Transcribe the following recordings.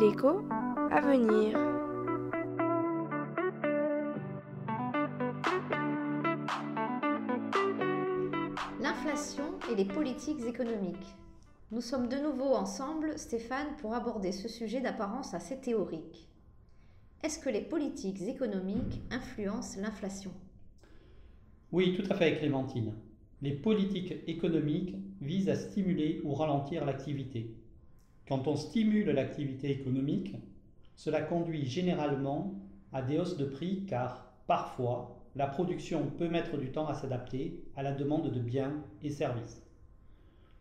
L'écho à venir. L'inflation et les politiques économiques. Nous sommes de nouveau ensemble, Stéphane, pour aborder ce sujet d'apparence assez théorique. Est-ce que les politiques économiques influencent l'inflation? Oui, tout à fait, Clémentine. Les politiques économiques visent à stimuler ou ralentir l'activité. Quand on stimule l'activité économique, cela conduit généralement à des hausses de prix car parfois la production peut mettre du temps à s'adapter à la demande de biens et services.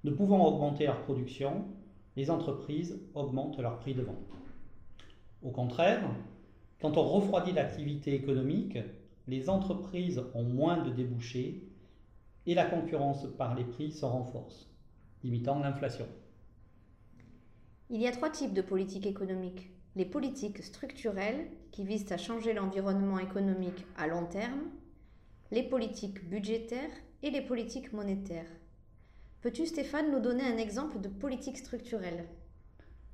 Ne pouvant augmenter leur production, les entreprises augmentent leur prix de vente. Au contraire, quand on refroidit l'activité économique, les entreprises ont moins de débouchés et la concurrence par les prix se renforce, limitant l'inflation. Il y a trois types de politiques économiques. Les politiques structurelles, qui visent à changer l'environnement économique à long terme, les politiques budgétaires et les politiques monétaires. Peux-tu, Stéphane, nous donner un exemple de politique structurelle?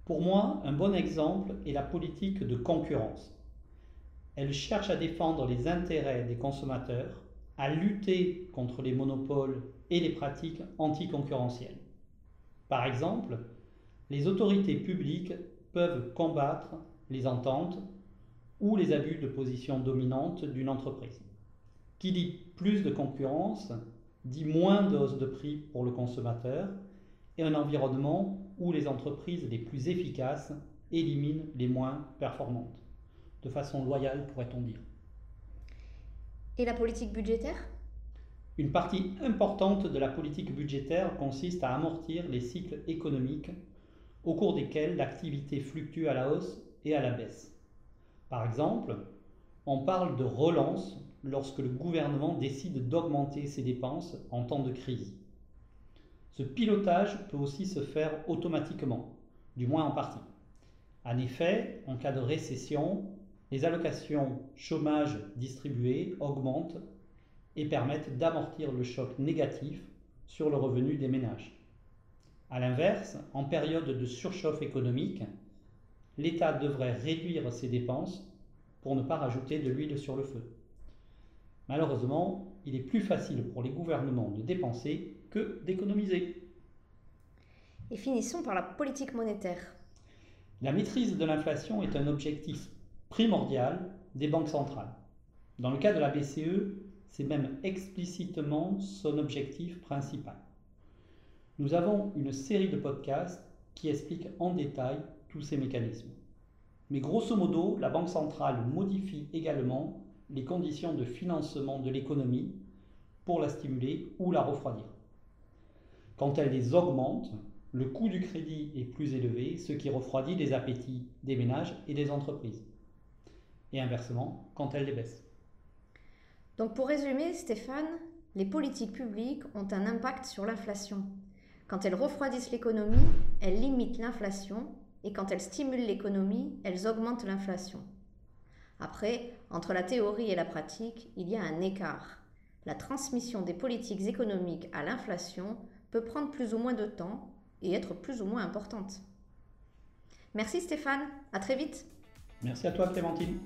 Pour moi, un bon exemple est la politique de concurrence. Elle cherche à défendre les intérêts des consommateurs, à lutter contre les monopoles et les pratiques anticoncurrentielles. Par exemple, les autorités publiques peuvent combattre les ententes ou les abus de position dominante d'une entreprise. Qui dit plus de concurrence dit moins de hausse de prix pour le consommateur et un environnement où les entreprises les plus efficaces éliminent les moins performantes de façon loyale, pourrait-on dire. Et la politique budgétaire? Une partie importante de la politique budgétaire consiste à amortir les cycles économiques au cours desquels l'activité fluctue à la hausse et à la baisse. Par exemple, on parle de relance lorsque le gouvernement décide d'augmenter ses dépenses en temps de crise. Ce pilotage peut aussi se faire automatiquement, du moins en partie. En effet, en cas de récession, les allocations chômage distribuées augmentent et permettent d'amortir le choc négatif sur le revenu des ménages. A l'inverse, en période de surchauffe économique, l'État devrait réduire ses dépenses pour ne pas rajouter de l'huile sur le feu. Malheureusement, il est plus facile pour les gouvernements de dépenser que d'économiser. Et finissons par la politique monétaire. La maîtrise de l'inflation est un objectif primordial des banques centrales. Dans le cas de la BCE, c'est même explicitement son objectif principal. Nous avons une série de podcasts qui expliquent en détail tous ces mécanismes. Mais grosso modo, la Banque centrale modifie également les conditions de financement de l'économie pour la stimuler ou la refroidir. Quand elle les augmente, le coût du crédit est plus élevé, ce qui refroidit les appétits des ménages et des entreprises et inversement quand elle les baisse. Donc pour résumer, Stéphane, les politiques publiques ont un impact sur l'inflation. Quand elles refroidissent l'économie, elles limitent l'inflation et quand elles stimulent l'économie, elles augmentent l'inflation. Après, entre la théorie et la pratique, il y a un écart. La transmission des politiques économiques à l'inflation peut prendre plus ou moins de temps et être plus ou moins importante. Merci Stéphane, à très vite. Merci à toi Clémentine.